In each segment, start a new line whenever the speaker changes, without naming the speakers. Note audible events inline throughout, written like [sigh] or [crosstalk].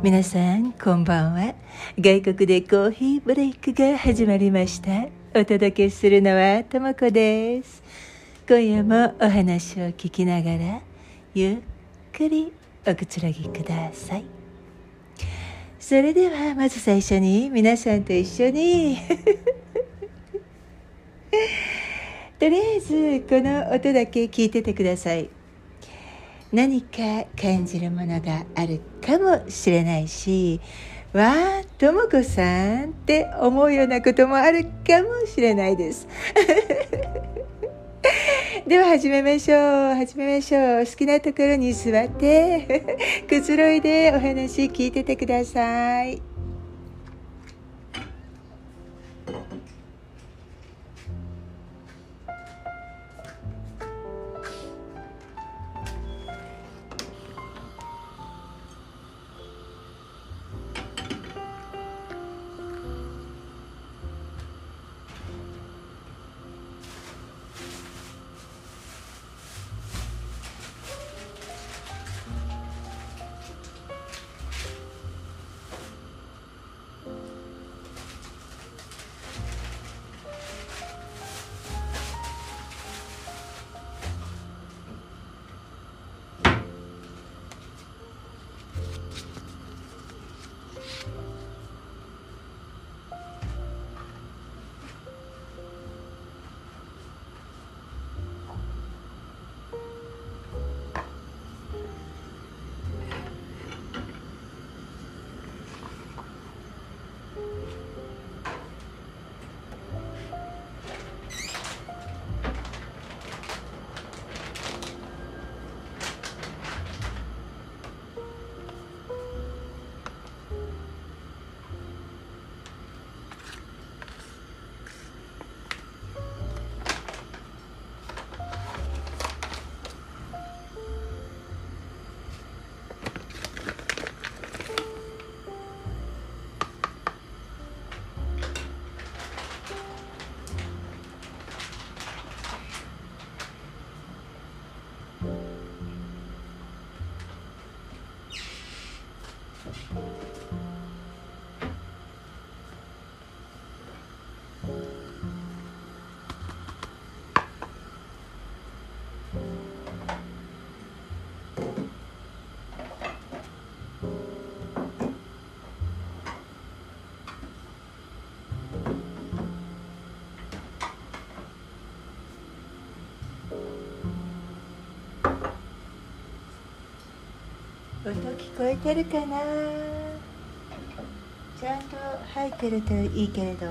皆さんこんばんは。外国でコーヒーブレイクが始まりました。お届けするのはともこです。今夜もお話を聞きながらゆっくりおくつろぎください。それではまず最初に皆さんと一緒に。[laughs] とりあえずこの音だけ聞いててください。何か感じるものがあるかもしれないしわあとも子さんって思うようなこともあるかもしれないです。[laughs] では始めましょう。始めましょう。好きなところに座って [laughs] くつろいでお話聞いててください。音聞こえてるかな？ちゃんと入ってるといいけれど。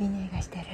いい匂いがしてる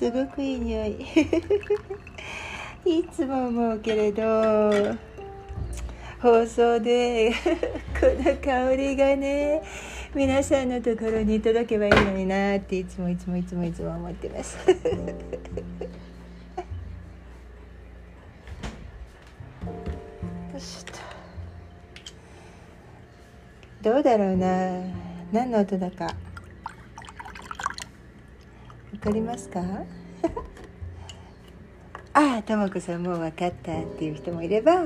すごくいい匂い。[laughs] いつも思うけれど放送で [laughs] この香りがね皆さんのところに届けばいいのになっていつもいつもいつもいつも思ってます。[laughs] どうだろうな？何の音だか。かりますか？[laughs] ああともこさんもう分かったっていう人もいれば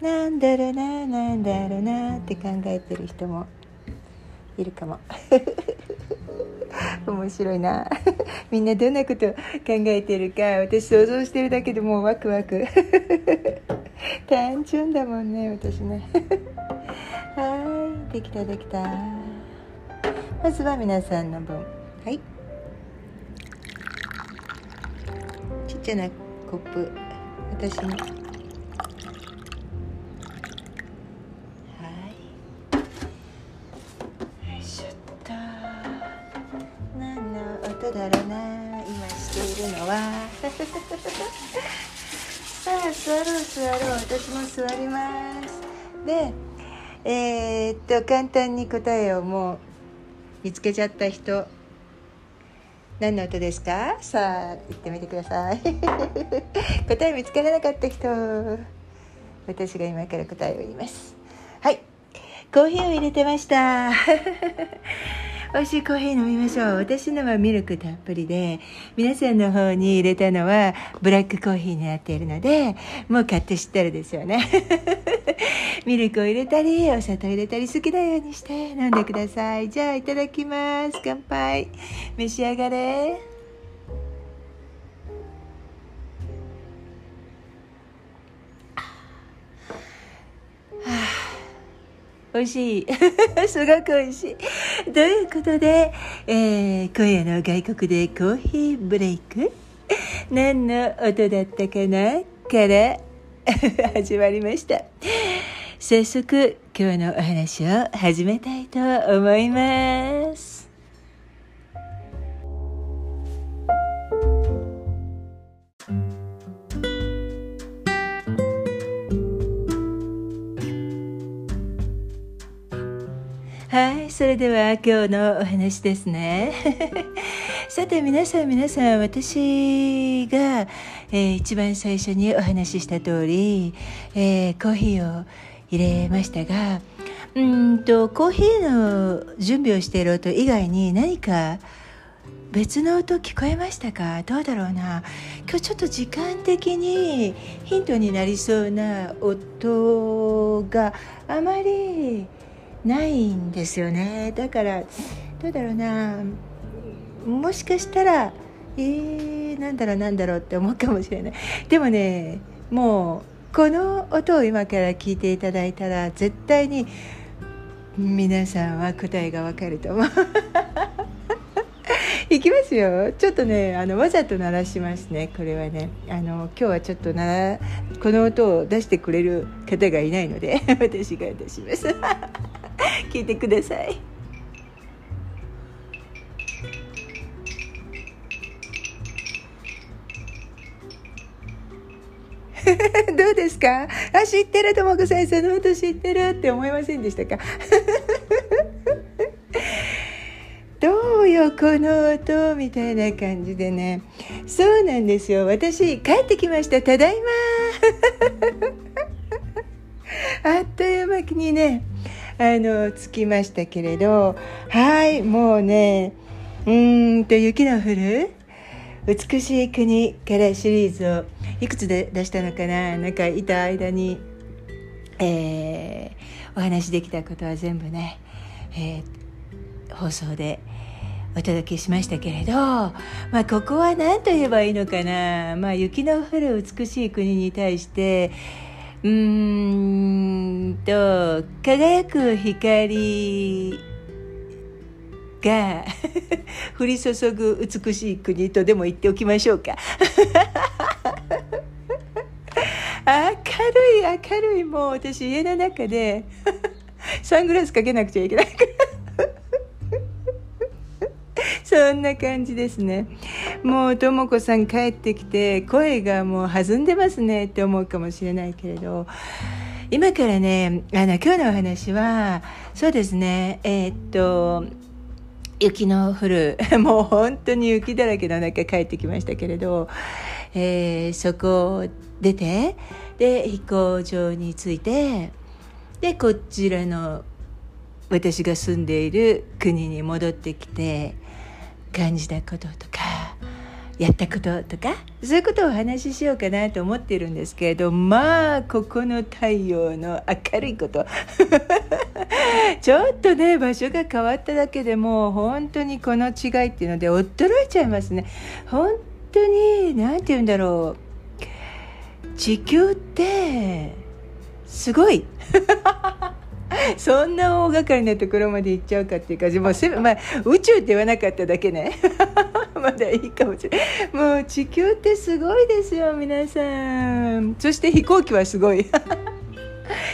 なんだろうななんだろうなって考えてる人もいるかも。[laughs] 面白いな。[laughs] みんなどんなこと考えてるか私想像してるだけでもうワクワク。単純だもんね私ね。はいできたできた。まずは皆さんの分。はい。ちっちゃなコップ。私の。ことだろうな今しているのは。[laughs] さあ座ろう座ろう。私も座ります。でえー、っと簡単に答えをもう見つけちゃった人何の音ですか？さあ言ってみてください。[laughs] 答え見つからなかった人。私が今から答えを言います。はい。コーヒーを入れてました。美味しいコーヒー飲みましょう。私のはミルクたっぷりで、皆さんの方に入れたのはブラックコーヒーになっているので、もう買って知ってるですよね。[laughs] ミルクを入れたり、お砂糖入れたり好きなようにして飲んでください。じゃあいただきます。乾杯。召し上がれ。美味しい。[laughs] すごく美味しい。ということで、えー、今夜の外国でコーヒーブレイク？何の音だったかな？から [laughs] 始まりました。早速今日のお話を始めたいと思います。それでは今日のお話ですね。[laughs] さて皆さん皆さん私が、えー、一番最初にお話しした通り、えー、コーヒーを入れましたがうんとコーヒーの準備をしている音以外に何か別の音聞こえましたか？どうだろうな？今日ちょっと時間的にヒントになりそうな音があまりないんですよね。だからどうだろうな。もしかしたらえー、なんだろうなんだろうって思うかもしれない。でもねもうこの音を今から聞いていただいたら絶対に皆さんは答えがわかると思う。[laughs] いきますよ。ちょっとねあのわざと鳴らしますね。これはね。あの今日はちょっとなこの音を出してくれる方がいないので [laughs] 私が出します。[laughs] 聞いてください。[laughs] どうですか？あ知ってる。ともこさんその音知ってるって思いませんでしたか？[laughs] どうよこの音みたいな感じでね。そうなんですよ。私帰ってきました。ただいま。あっという間にね。の着きましたけれどはいもうねうーんと雪の降る美しい国からシリーズをいくつで出したのかななんかいた間に、えー、お話できたことは全部ね、えー、放送でお届けしましたけれど、まあ、ここは何と言えばいいのかな、まあ、雪の降る美しい国に対してうーんと輝く光が [laughs] 降り注ぐ美しい国とでも言っておきましょうか。[laughs] 明るい明るいもう私家の中で [laughs] サングラスかけなくちゃいけないから。そんな感じですね。もうとも子さん帰ってきて声がもう弾んでますねって思うかもしれないけれど、今からね、あの今日のお話は、そうですね、えー、っと、雪の降る、[laughs] もう本当に雪だらけの中帰ってきましたけれど、えー、そこを出て、で、飛行場に着いて、でこちらの私が住んでいる国に戻ってきて感じたこととかやったこととか？そういうことをお話ししようかなと思ってるんですけれどまあここの太陽の明るいこと。[laughs] ちょっとね場所が変わっただけでもう本当にこの違いっていうので驚いちゃいますね。本当に何て言うんだろう。地球ってすごい。[laughs] [laughs] そんな大掛かりなところまで行っちゃうかっていうかもうせ、[laughs] まあ、宇宙って言わなかっただけね。[laughs] まだいいかもしれない。もう地球ってすごいですよ皆さん。そして飛行機はすごい。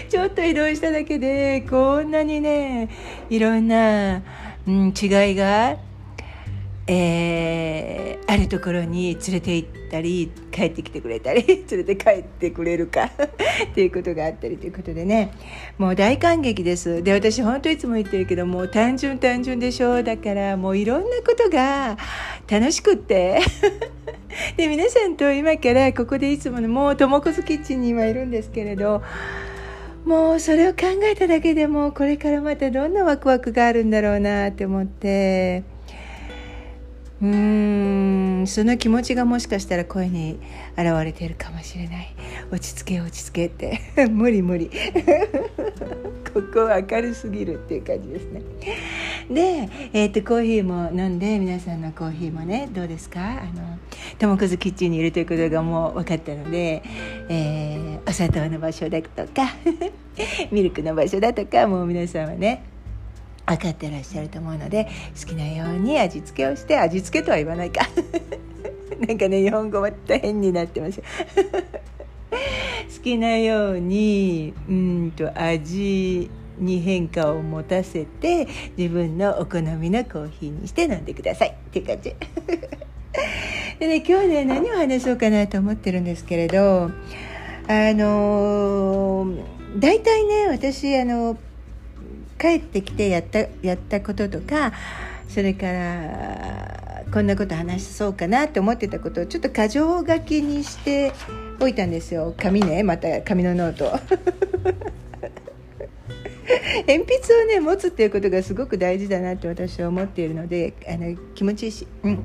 ちょっと移動しただけでこんなにねいろんな、うん、違いがえー、あるところに連れて行ったり帰ってきてくれたり [laughs] 連れて帰ってくれるか [laughs] っていうことがあったりということでね。もう大感激です。で私本当いつも言ってるけどもう単純単純でしょだからもういろんなことが楽しくって。[laughs] で皆さんと今からここでいつものもうともこずキッチンに今いるんですけれどもうそれを考えただけでもこれからまたどんなワクワクがあるんだろうなって思って。うん。その気持ちがもしかしたら声に現れているかもしれない。落ち着け落ち着けって。無 [laughs] 理無理。[laughs] ここは明るすぎるっていう感じですね。で、えーと、コーヒーも飲んで皆さんのコーヒーもねどうですか？あのともくずキッチンにいるということがもう分かったので、えー、お砂糖の場所だとか [laughs] ミルクの場所だとかもう皆さんはね分かってらっしゃると思うので好きなように味付けをして味付けとは言わないか。[laughs] なんかね日本語また変になってます [laughs] 好きなようにうんと味に変化を持たせて自分のお好みのコーヒーにして飲んでください。っていう感じ。[laughs] でね今日ね何を話そうかなと思ってるんですけれどあのー、大体ね私あの帰ってきてやったやったこととかそれからこんなこと話そうかなって思ってたことをちょっと箇条書きにしておいたんですよ。紙ねまた紙のノート。[laughs] 鉛筆をね持つっていうことがすごく大事だなって私は思っているのであの気持ちいいし、うん、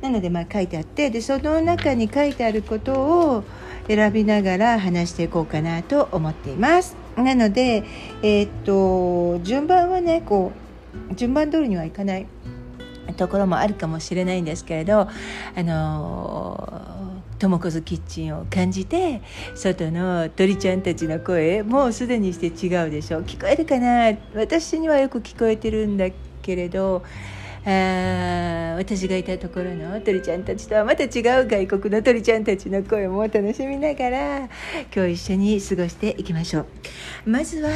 なのでまあ書いてあってでその中に書いてあることを選びながら話していこうかなと思っています。なので、えー、っと順番はねこう順番通りにはいかないところもあるかもしれないんですけれどあのともこずキッチンを感じて外の鳥ちゃんたちの声もうすでにして違うでしょ聞こえるかな？私にはよく聞こえてるんだけれどあ私がいたところの鳥ちゃんたちとはまた違う外国の鳥ちゃんたちの声も楽しみながら今日一緒に過ごしていきましょう。まずは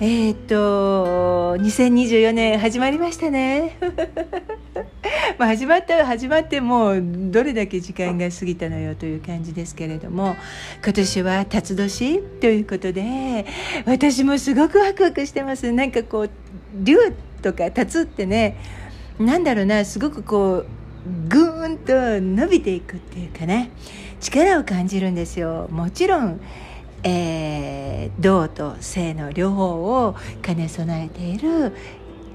えー、っと2024年始まりましたね。[laughs] まあ始まった始まってもうどれだけ時間が過ぎたのよという感じですけれども今年は辰年ということで私もすごくワクワクしてます。なんかこう竜とか辰ってねなんだろうなすごくこうぐーんと伸びていくっていうかね力を感じるんですよ。もちろん、えー、動と性の両方を兼ね備えている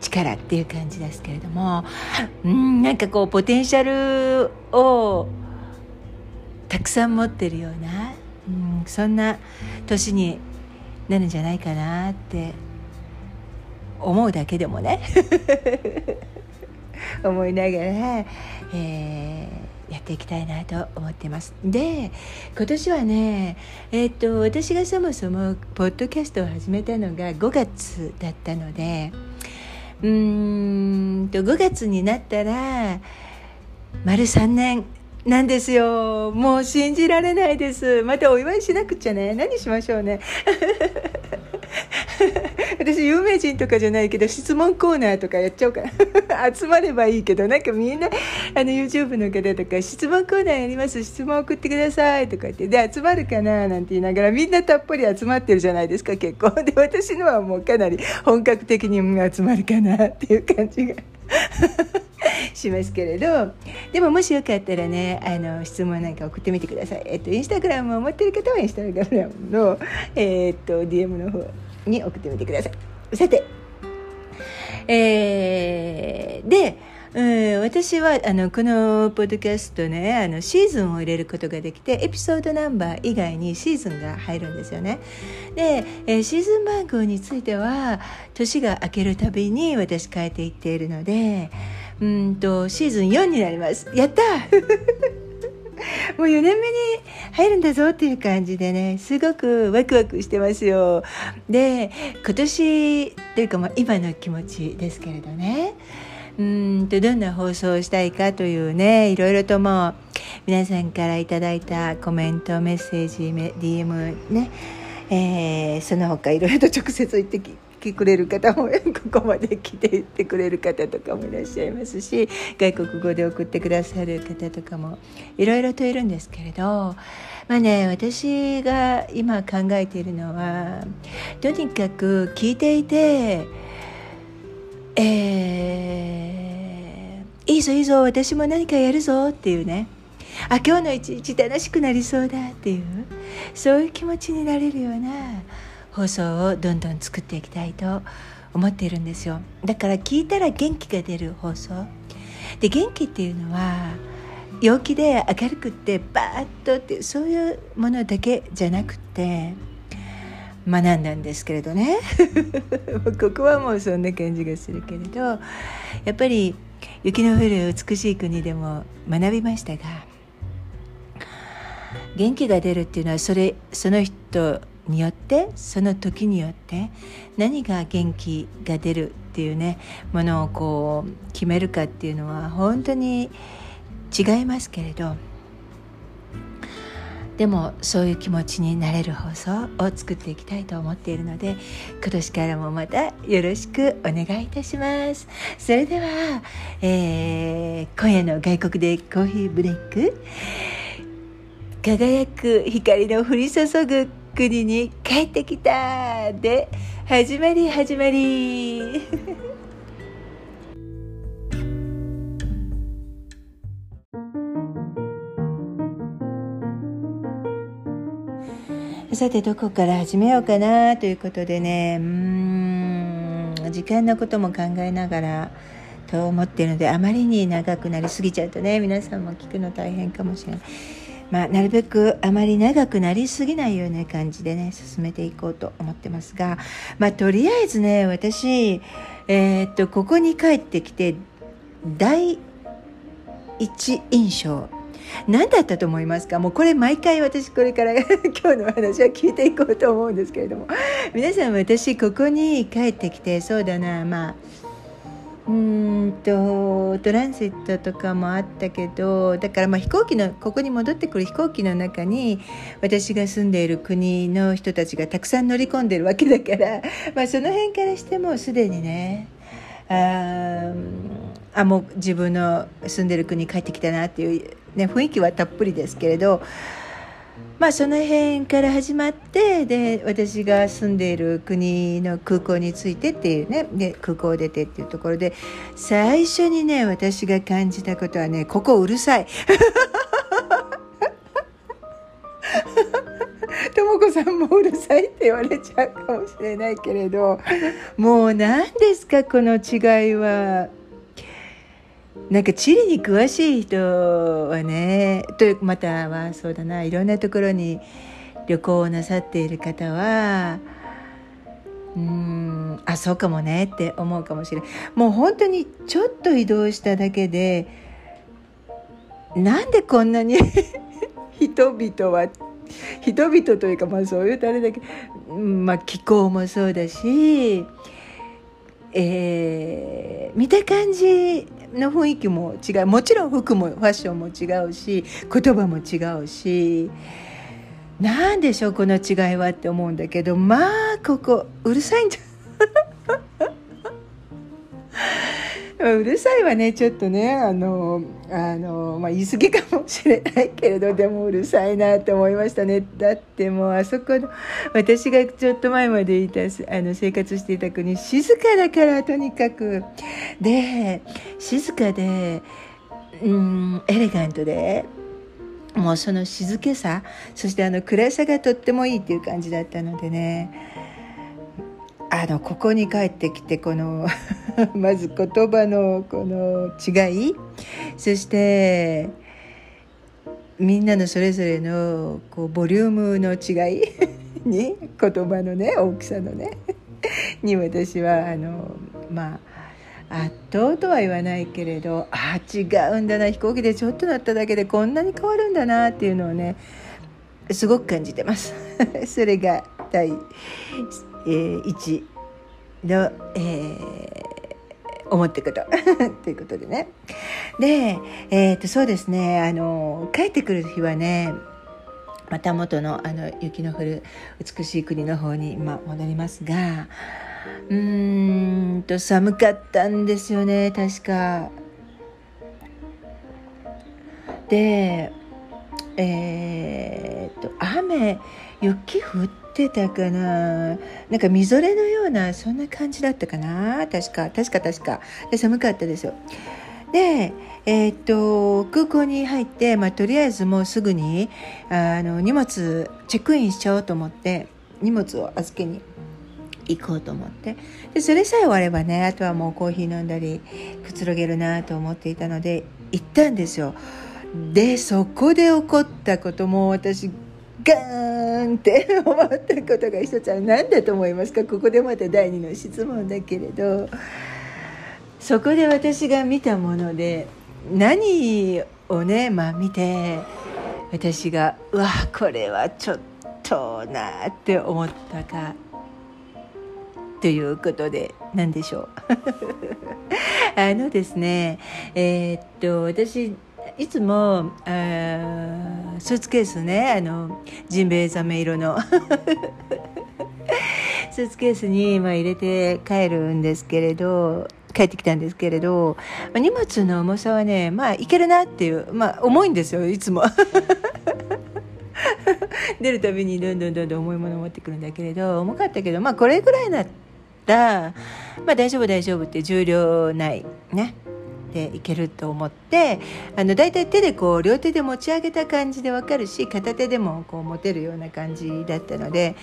力っていう感じですけれどもうんなんかこうポテンシャルをたくさん持ってるような、うん、そんな年になるんじゃないかなって思うだけでもね。[laughs] 思いながら、えー、やっていきたいなと思ってます。で今年はねえー、っと私がそもそもポッドキャストを始めたのが5月だったのでうんと5月になったら丸3年なんですよ。もう信じられないです。またお祝いしなくちゃね。何しましょうね。[laughs] 私有名人とかじゃないけど質問コーナーとかやっちゃおうかな。[laughs] 集まればいいけどなんかみんなあの YouTube の方とか質問コーナーやります。質問送ってくださいとか言ってで集まるかななんて言いながらみんなたっぷり集まってるじゃないですか結構。[laughs] で私のはもうかなり本格的に集まるかなっていう感じがしますけれど。でももしよかったらねあの質問なんか送ってみてください。えっとインスタグラムを持ってる方はインスタグラムのえー、っと DM の方に送ってみてください。さてえー、でうん、私はあのこのポッドキャストねあのシーズンを入れることができてエピソードナンバー以外にシーズンが入るんですよね。で、えー、シーズン番号については年が明けるたびに私変えていっているのでうんとシーズン4になります。やったもう4年目に入るんだぞっていう感じでねすごくワクワクしてますよ。で今年というかまあ今の気持ちですけれどね。うんとどんな放送をしたいかというねいろいろともう皆さんからいただいたコメントメッセージ DM ね、えー、その他いろいろと直接言ってき来てくれる方もここまで来て言ってくれる方とかもいらっしゃいますし外国語で送ってくださる方とかもいろいろといるんですけれど。まあね私が今考えているのはとにかく聞いていてえー、いいぞいいぞ私も何かやるぞっていうね。あ今日の一日楽しくなりそうだっていうそういう気持ちになれるような放送をどんどん作っていきたいと思っているんですよ。だから聞いたら元気が出る放送。で元気っていうのは陽気で明るくってバーッとってそういうものだけじゃなくて学んだんですけれどね。[laughs] ここはもうそんな感じがするけれどやっぱり雪の降る美しい国でも学びましたが元気が出るっていうのはそれその人によってその時によって何が元気が出るっていうねものをこう決めるかっていうのは本当に違いますけれどでもそういう気持ちになれる放送を作っていきたいと思っているので今年からもまたよろしくお願いいたします。それでは、えー、今夜の外国でコーヒーブレイク輝く光の降り注ぐ国に帰ってきたで。始まり始まり。[laughs] さてどこから始めようかなということでね。うん時間のことも考えながらと思ってるのであまりに長くなりすぎちゃうとね皆さんも聞くの大変かもしれない。まあ、なるべくあまり長くなりすぎないような感じでね進めていこうと思ってますが、まあ、とりあえずね私、えー、っとここに帰ってきて第一印象何だったと思いますか？もうこれ毎回私これから [laughs] 今日の話は聞いていこうと思うんですけれども。皆さん私ここに帰ってきてそうだなまあうんとトランジットとかもあったけどだからまあ飛行機のここに戻ってくる飛行機の中に私が住んでいる国の人たちがたくさん乗り込んでるわけだから、[laughs] まあ、その辺からしてもすでにねああもう自分の住んでる国帰ってきたなっていう、ね、雰囲気はたっぷりですけれどまあその辺から始まってで私が住んでいる国の空港に着いてっていうねで空港を出てっていうところで最初にね私が感じたことはねここうるさい。[laughs] とも子さんもうるさいって言われちゃうかもしれないけれどもう何ですかこの違いは。なんか地理に詳しい人はねというまたはそうだないろんなところに旅行をなさっている方はうんあそうかもねって思うかもしれないもう本当にちょっと移動しただけでなんでこんなに [laughs] 人々は人々というかまあそういうとあれだけ、まあ、気候もそうだし、えー、見た感じの雰囲気も違う。もちろん服もファッションも違うし言葉も違うし何でしょうこの違いはって思うんだけどまあここうるさいんじゃうるさいはねちょっとねあのあの、まあ、言い過ぎかもしれないけれどでもうるさいなって思いましたね。だってもうあそこの私がちょっと前までいたあの生活していた国静かだからとにかく。で静かでうんエレガントでもうその静けさそしてあの暗さがとってもいいっていう感じだったのでね。あのここに帰ってきてこの [laughs] まず言葉のこの違い。そしてみんなのそれぞれのこうボリュームの違い。[laughs] に言葉のね大きさのね。[laughs] に私はあのまあ圧倒とは言わないけれどあ違うんだな。飛行機でちょっと乗っただけでこんなに変わるんだなっていうのをねすごく感じてます。それが第、えー、1の、えー思ってこと。[laughs] ということでね。で、えー、とそうですね。あの帰ってくる日はねまた元のあの雪の降る美しい国の方に今戻りますがうーんと寒かったんですよね確か。でえー、っと雨雪降ってたかな。なんかみぞれのようなそんな感じだったかな。確か。確か確か。で寒かったですよ。でえー、っと空港に入って、まあ、とりあえずもうすぐにあの荷物チェックインしちゃおうと思って荷物を預けに行こうと思って。でそれさえ終わればねあとはもうコーヒー飲んだりくつろげるなと思っていたので行ったんですよ。でそこで起こったことも私ガーンって [laughs] 思ったことが一つは何だと思いますか？ここでまた第2の質問だけれど。そこで私が見たもので何をね、まあ、見て私がうわこれはちょっとなって思ったか。ということで何でしょう？[laughs] あのですねえー、っと私いつもあスーツケースねあのジンベエザメ色の。[laughs] スーツケースに、まあ、入れて帰るんですけれど帰ってきたんですけれど、荷物の重さはねまあいけるなっていう、まあ、重いんですよいつも。[laughs] 出るたびにどんどんどんどん重いものを持ってくるんだけれど重かったけどまあこれぐらいだったら、まあ、大丈夫大丈夫って重量ないね。でいけると思ってあのだいたい手でこう両手で持ち上げた感じで分かるし片手でもこう持てるような感じだったので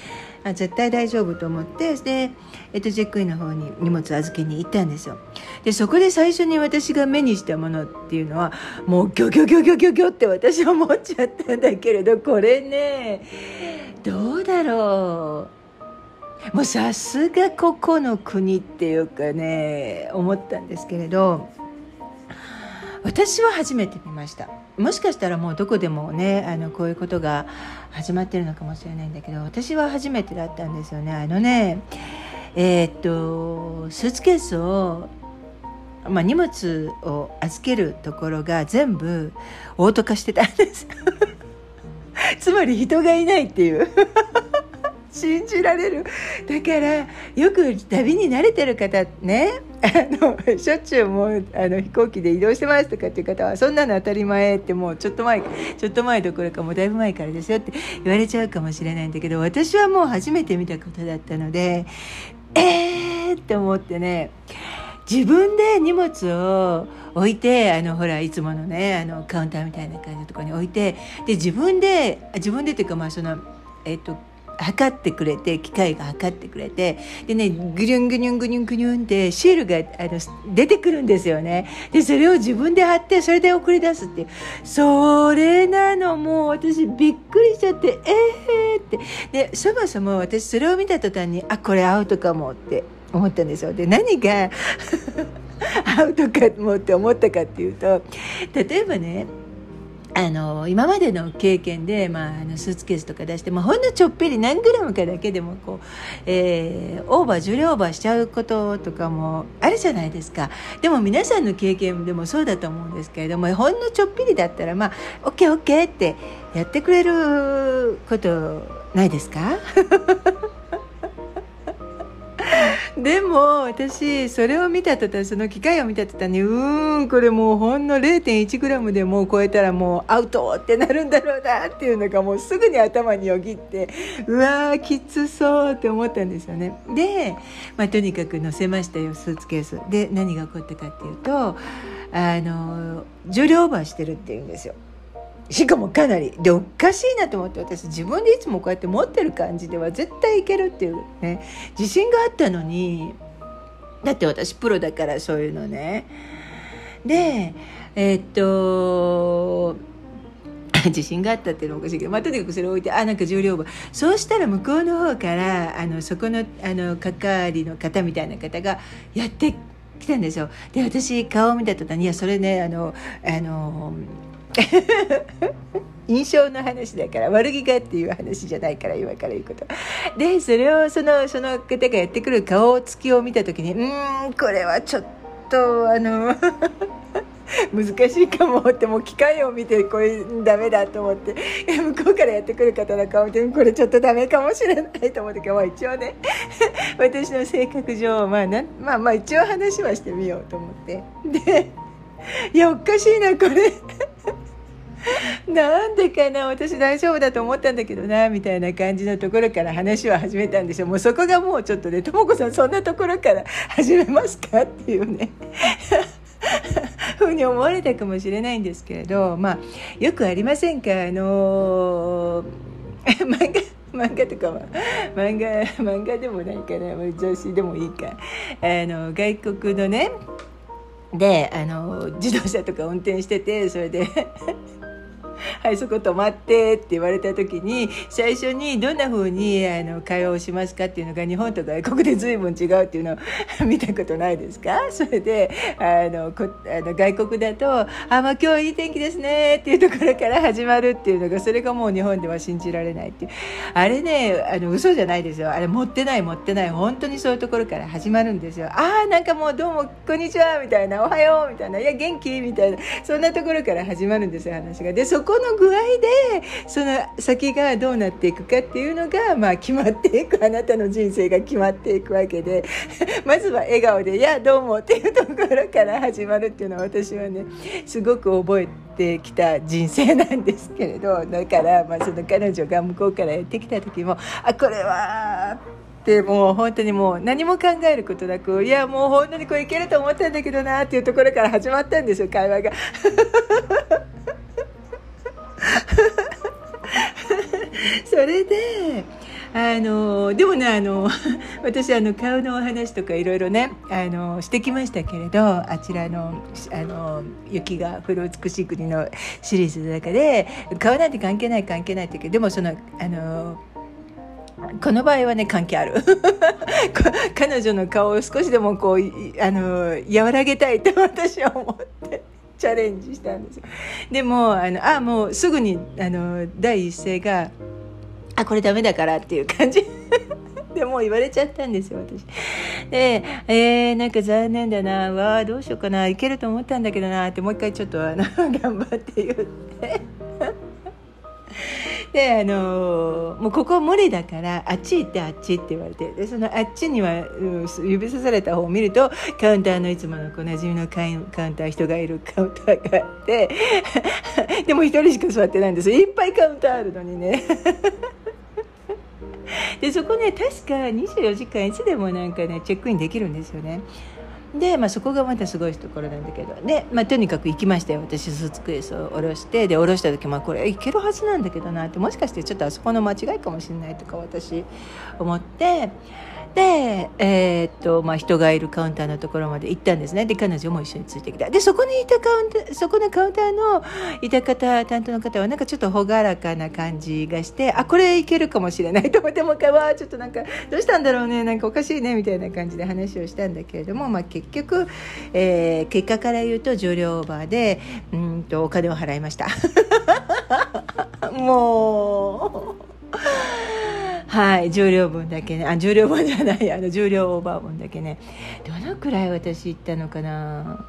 あ絶対大丈夫と思ってで、えっと、チェックインの方に荷物預けに行ったんですよ。でそこで最初に私が目にしたものっていうのはもうギョギョギョギョギョギョって私は思っちゃったんだけれどこれねどうだろう。もうさすがここの国っていうかね思ったんですけれど。私は初めて見ました。もしかしたらもうどこでもねあのこういうことが始まってるのかもしれないんだけど私は初めてだったんですよね。あのねえー、っとスーツケースをまあ、荷物を預けるところが全部オート化してたんです [laughs] つまり人がいないっていう。信じられる。だからよく旅に慣れてる方ね。[laughs] あのしょっちゅうもうあの飛行機で移動してますとかっていう方はそんなの当たり前ってもうちょっと前ちょっと前どころかもうだいぶ前からですよって言われちゃうかもしれないんだけど私はもう初めて見たことだったのでえーって思ってね。自分で荷物を置いてあのほらいつものねあのカウンターみたいな感じのところに置いてで自分で自分でっていうかまあそのえっと測ってくれて機械が測ってくれてでねグニュングニュングニュングニュンってシールがあの出てくるんですよね。でそれを自分で貼ってそれで送り出すっていう。それなのもう私びっくりしちゃってええー、って。でそもそも私それを見た途端にあこれアウトかもって思ったんですよ。で何がアウトかもって思ったかっていうと例えばねあの今までの経験で、まあ、あのスーツケースとか出して、まあ、ほんのちょっぴり何グラムかだけでもこう、えー、オーバー重量オーバーしちゃうこととかもあるじゃないですか。でも皆さんの経験でもそうだと思うんですけれどもほんのちょっぴりだったらまあ OKOK ってやってくれることないですか？でも私それを見た途端その機械を見た途端にうーんこれもうほんの 0.1g でもう超えたらもうアウトってなるんだろうなっていうのがもうすぐに頭によぎってうわーきつそうって思ったんですよね。で、まあ、とにかく乗せましたよスーツケース。で何が起こったかっていうとあの重量オーバーしてるっていうんですよ。しかもかなりでおかしいなと思って私自分でいつもこうやって持ってる感じでは絶対いけるっていうね。自信があったのにだって私プロだからそういうのね。でえー、っと [laughs] 自信があったっていうのおかしいけど、まあ、とにかくそれを置いてあなんか重量部。そうしたら向こうの方からあのそこのあの係の方みたいな方がやってきたんですよ。で私顔を見た途端にいやそれねあのあの印象の話だから悪気がっていう話じゃないから今から言うこと。でそれをそのその方がやってくる顔つきを見た時にうんこれはちょっとあの [laughs] 難しいかもってもう機械を見てこれダメだと思って向こうからやってくる方の顔でこれちょっとダメかもしれないと思ってまあ一応ね [laughs] 私の性格上、まあなまあまあ一応話はしてみようと思って。で [laughs] いやおかしいなこれ。[laughs] なんでかな私大丈夫だと思ったんだけどなみたいな感じのところから話は始めたんですよ。もうそこがもうちょっとねとも子さんそんなところから [laughs] 始めますかっていうね。ふうに思われたかもしれないんですけれどまあよくありませんかあのー、漫画漫画とかは漫画漫画でもないかな女子でもいいか。あの外国のねであの自動車とか運転しててそれで。はいそこ止まってって言われた時に最初にどんな風にあの会話をしますかっていうのが日本と外国で随分違うっていうのを [laughs] 見たことないですか？それであのこあの外国だと「あまあ今日いい天気ですね」っていうところから始まるっていうのがそれがもう日本では信じられないっていう。あれねあの嘘じゃないですよ。あれ持ってない持ってない。本当にそういうところから始まるんですよ。ああなんかもうどうもこんにちはみたいなおはようみたいないや元気？みたいなそんなところから始まるんですよ話が。でそここの具合でその先がどうなっていくかっていうのが、まあ、決まっていくあなたの人生が決まっていくわけで [laughs] まずは笑顔で「いやどうも」っていうところから始まるっていうのは私はねすごく覚えてきた人生なんですけれど [laughs] だから、まあ、その彼女が向こうからやってきた時も「あこれは」っもう本当にもう何も考えることなくいやもう本当にこれいけると思ったんだけどなっていうところから始まったんですよ会話が。[laughs] それであのでもねあの [laughs] 私あの顔のお話とかいろいろねあのしてきましたけれどあちらのあの雪が降る美しい国のシリーズの中で顔なんて関係ない関係ないって言うけどでもそのあのこの場合はね関係ある。[laughs] 彼女の顔を少しでもこうあの和らげたいと私は思って。チャレンジしたんですよ。でもあのあもうすぐにあの第一声が「あこれダメだから」っていう感じ。[laughs] でもう言われちゃったんですよ私。でえー、なんか残念だな。わあどうしようかな。いけると思ったんだけどなってもう一回ちょっとあの [laughs] 頑張って言って。であのもうここ無理だからあっち行ってあっちって言われてでそのあっちには、うん、指さされた方を見るとカウンターのいつものおなじみのカウンター人がいるカウンターがあって [laughs] でも一人しか座ってないんです。いっぱいカウンターあるのにね。でそこね確か24時間いつでもなんかねチェックインできるんですよね。で、まあ、そこがまたすごいところなんだけど。で、まあ、とにかく行きましたよ。私スーツケースを下ろして。で下ろした時、まあ、これ行けるはずなんだけどなって。もしかしてちょっとあそこの間違いかもしれないとか私思って。で、えー、っとまあ、人がいるカウンターのところまで行ったんですね。で彼女も一緒についてきた。でそこにいたカウンターそこのカウンターのいた方担当の方はなんかちょっと朗らかな感じがしてあこれいけるかもしれないと思ってもう一回わちょっとなんかどうしたんだろうねなんかおかしいねみたいな感じで話をしたんだけれども、まあ、結局、えー、結果から言うと重量オーバーでうんとお金を払いました。[laughs] もう。はい重量分だけね。あ重量分じゃないあの重量オーバー分だけね。どのくらい私行ったのかな。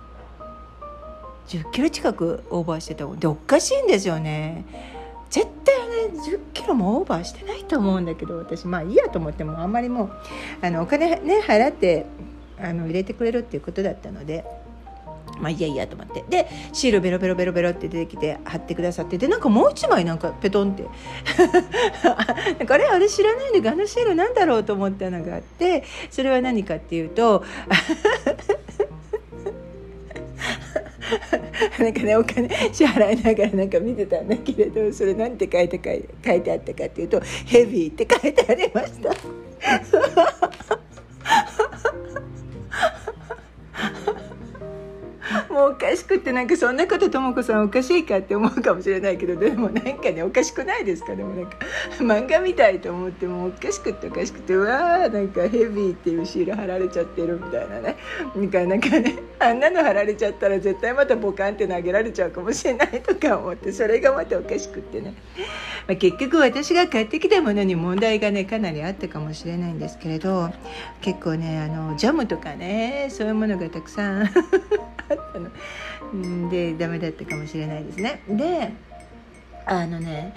10キロ近くオーバーしてたでおかしいんですよね。絶対ね10キロもオーバーしてないと思うんだけど私。まあいいやと思ってもあんまりもうあのお金ね払ってあの入れてくれるっていうことだったので。まあいやいやと思って。でシールベロベロベロベロって出てきて貼ってくださって。でなんかもう一枚なんかペトンって。[laughs] なんかあれあれ知らないんであのシールなんだろうと思ったのがあってそれは何かっていうと [laughs] なんかねお金支払いながらなんか見てたんだけれどそれ何て書いて書いてあったかっていうと「ヘビー」って書いてありました。もうおかしくってなんかそんなこととも子さんおかしいかって思うかもしれないけどでもなんかねおかしくないですか？でもなんか [laughs] 漫画みたいと思ってもおかしくっておかしくてうわーなんかヘビーっていうシール貼られちゃってるみたいなね。なんかなんかね。あんなの貼られちゃったら絶対またボカンって投げられちゃうかもしれないとか思ってそれがまたおかしくってね、まあ、結局私が買ってきたものに問題がねかなりあったかもしれないんですけれど結構ねあのジャムとかねそういうものがたくさん [laughs] あったの。のでダメだったかもしれないですね。であのね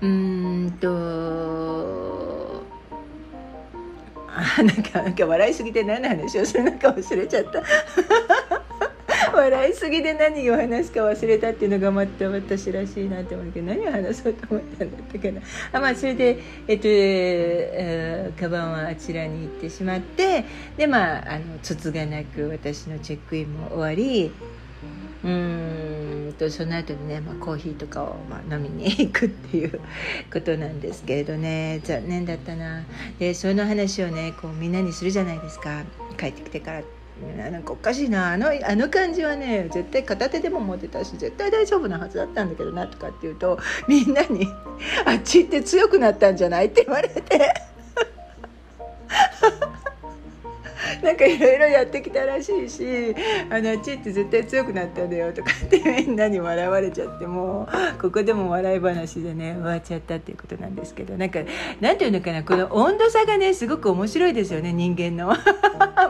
うんとあなんかなんか笑いすぎて何の話をするのか忘れちゃった。[laughs] 笑いすぎで何を話すか忘れたっていうのがまた私らしいなって思うけど何を話そうと思ったんだったかな。[laughs] あまあそれでえっと、えー、カバンはあちらに行ってしまってでまああのつつがなく私のチェックインも終わりうんとその後にね、まあ、コーヒーとかを、まあ、飲みに行くっていうことなんですけれどね。残念だったな。でその話をねこうみんなにするじゃないですか。帰ってきてから。なんかおかしいなあのあの感じはね絶対片手でも持てたし絶対大丈夫なはずだったんだけどなとかっていうとみんなに「あっち行って強くなったんじゃない?」って言われて [laughs] なんかいろいろやってきたらしいしあのあっちって絶対強くなったんだよとかってみんなに笑われちゃってもうここでも笑い話でね終わっちゃったっていうことなんですけどなんかなんていうのかなこの温度差がねすごく面白いですよね人間の。[laughs]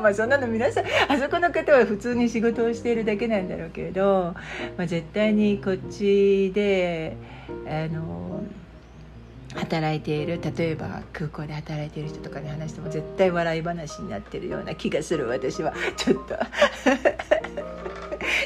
まあそんなの皆さんあそこの方は普通に仕事をしているだけなんだろうけれど、まあ、絶対にこっちであの働いている例えば空港で働いている人とかに話しても絶対笑い話になってるような気がする私は。ちょっと。[laughs]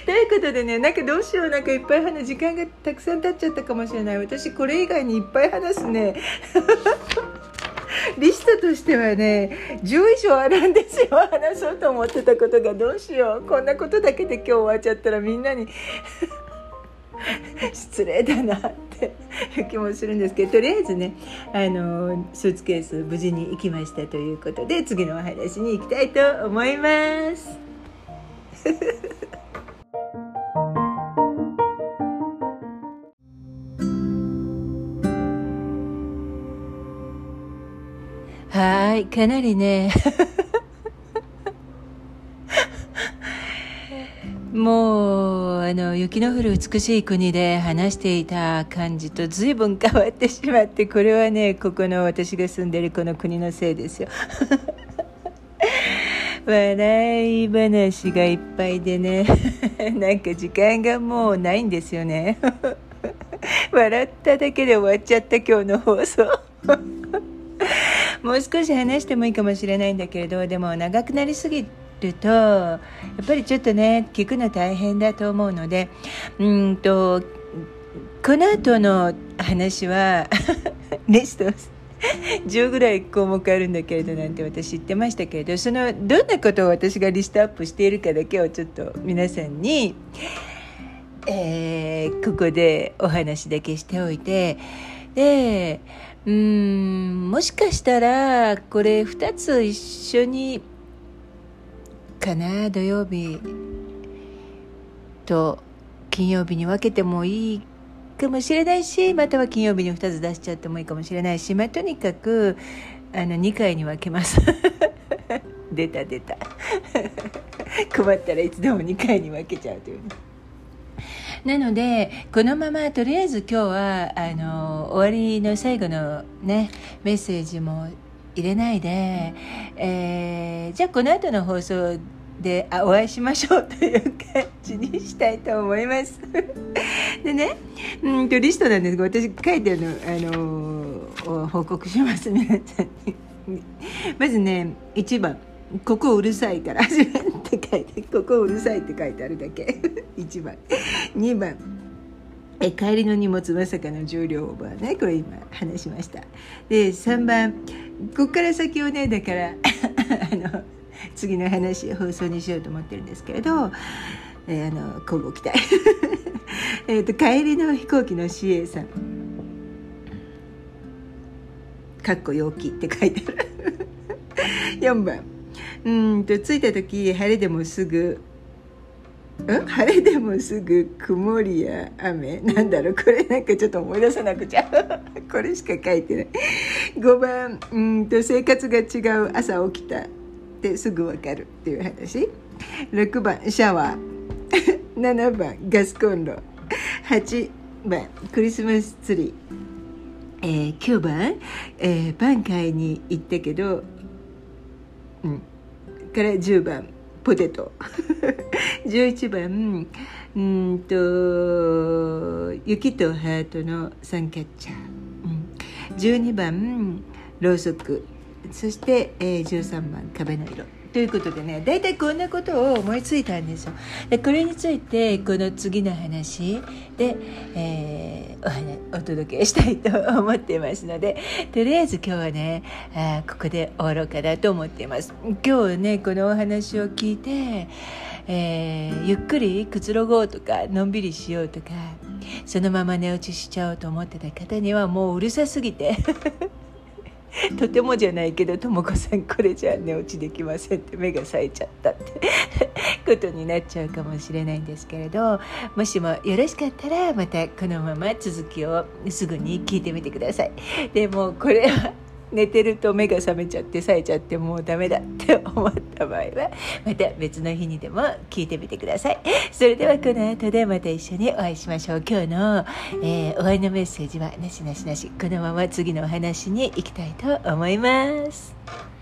ということでねなんかどうしようなんかいっぱい話時間がたくさん経っちゃったかもしれない。私これ以外にいっぱい話すね。[laughs] リストとしてはね10以上あるんですよ。話そうと思ってたことがどうしよう。こんなことだけで今日終わっちゃったらみんなに。[laughs] 失礼だな。気もするんですけどとりあえずねあのスーツケース無事に行きましたということで次のお話に行きたいと思います。[laughs] はいかなりねもう [laughs] あの雪の降る美しい国で話していた感じと随分変わってしまってこれはね [laughs] ここの私が住んでるこの国のせいですよ。[laughs] 笑い話がいっぱいでね [laughs] なんか時間がもうないんですよね。笑っただけで終わっちゃった今日の放送。もう少し話してもいいかもしれないんだけれどでも長くなりすぎてるとやっぱりちょっとね聞くの大変だと思うのでうんとこの後の話は [laughs] リスト10ぐらい項目あるんだけれどなんて私言ってましたけれどそのどんなことを私がリストアップしているかだけをちょっと皆さんに、えー、ここでお話だけしておいてでうんもしかしたらこれ2つ一緒にかな土曜日。と金曜日に分けてもいいかもしれないしまたは金曜日に2つ出しちゃってもいいかもしれないし、まあ、とにかくあの2回に分けます。[laughs] 出た出た。[laughs] 困ったらいつでも2回に分けちゃうという、ね、なのでこのままとりあえず今日はあの終わりの最後のねメッセージも入れないで、えー、じゃあこの後の放送であお会いしましょうという感じにしたいと思います。[laughs] でねうんとリストなんですが私書いてあるあの報告します皆さんに。[laughs] まずね1番「ここうるさいから始め」って書いて「ここうるさい」って書いてあるだけ。[laughs] 1番。2番。え帰りの荷物まさかの重量オーバーね。これ今話しました。で3番。ここから先をねだからあの次の話放送にしようと思ってるんですけれどえー、あの交互期待。[laughs] えと帰りの飛行機の CA さん。かっこ陽気って書いてある。[laughs] 4番。うんと着いた時晴れでもすぐん晴れでもすぐ曇りや雨。なんだろうこれなんかちょっと思い出さなくちゃ。[laughs] これしか書いてない。5番。うんと生活が違う朝起きた。ってすぐ分かるっていう話。6番シャワー。[laughs] 7番ガスコンロ。8番クリスマスツリー、えー、9番、えー、パン買いに行ったけどうん。から10番ポテト。[laughs] 11番うんと雪とハートのサンキャッチャー、うん、12番ろうそく。そして、えー、13番壁の色。ということでね大体こんなことを思いついたんですよ。でこれについてこの次の話。で、えー、おお届けしたいと思っていますのでとりあえず今日はねあここで終わろうかなと思っています。今日ねこのお話を聞いて、えー、ゆっくりくつろごうとかのんびりしようとかそのまま寝落ちしちゃおうと思ってた方にはもううるさすぎて。[laughs] とてもじゃないけどとも子さんこれじゃ寝落ちできませんって目が冴えちゃったって [laughs] ことになっちゃうかもしれないんですけれどもしもよろしかったらまたこのまま続きをすぐに聞いてみてください。でもこれは寝てると目が覚めちゃって冴えちゃってもうダメだって思った場合はまた別の日にでも聞いてみてください。それではこの後でまた一緒にお会いしましょう。今日の、えー、お会いのメッセージはなしなしなし。このまま次のお話に行きたいと思います。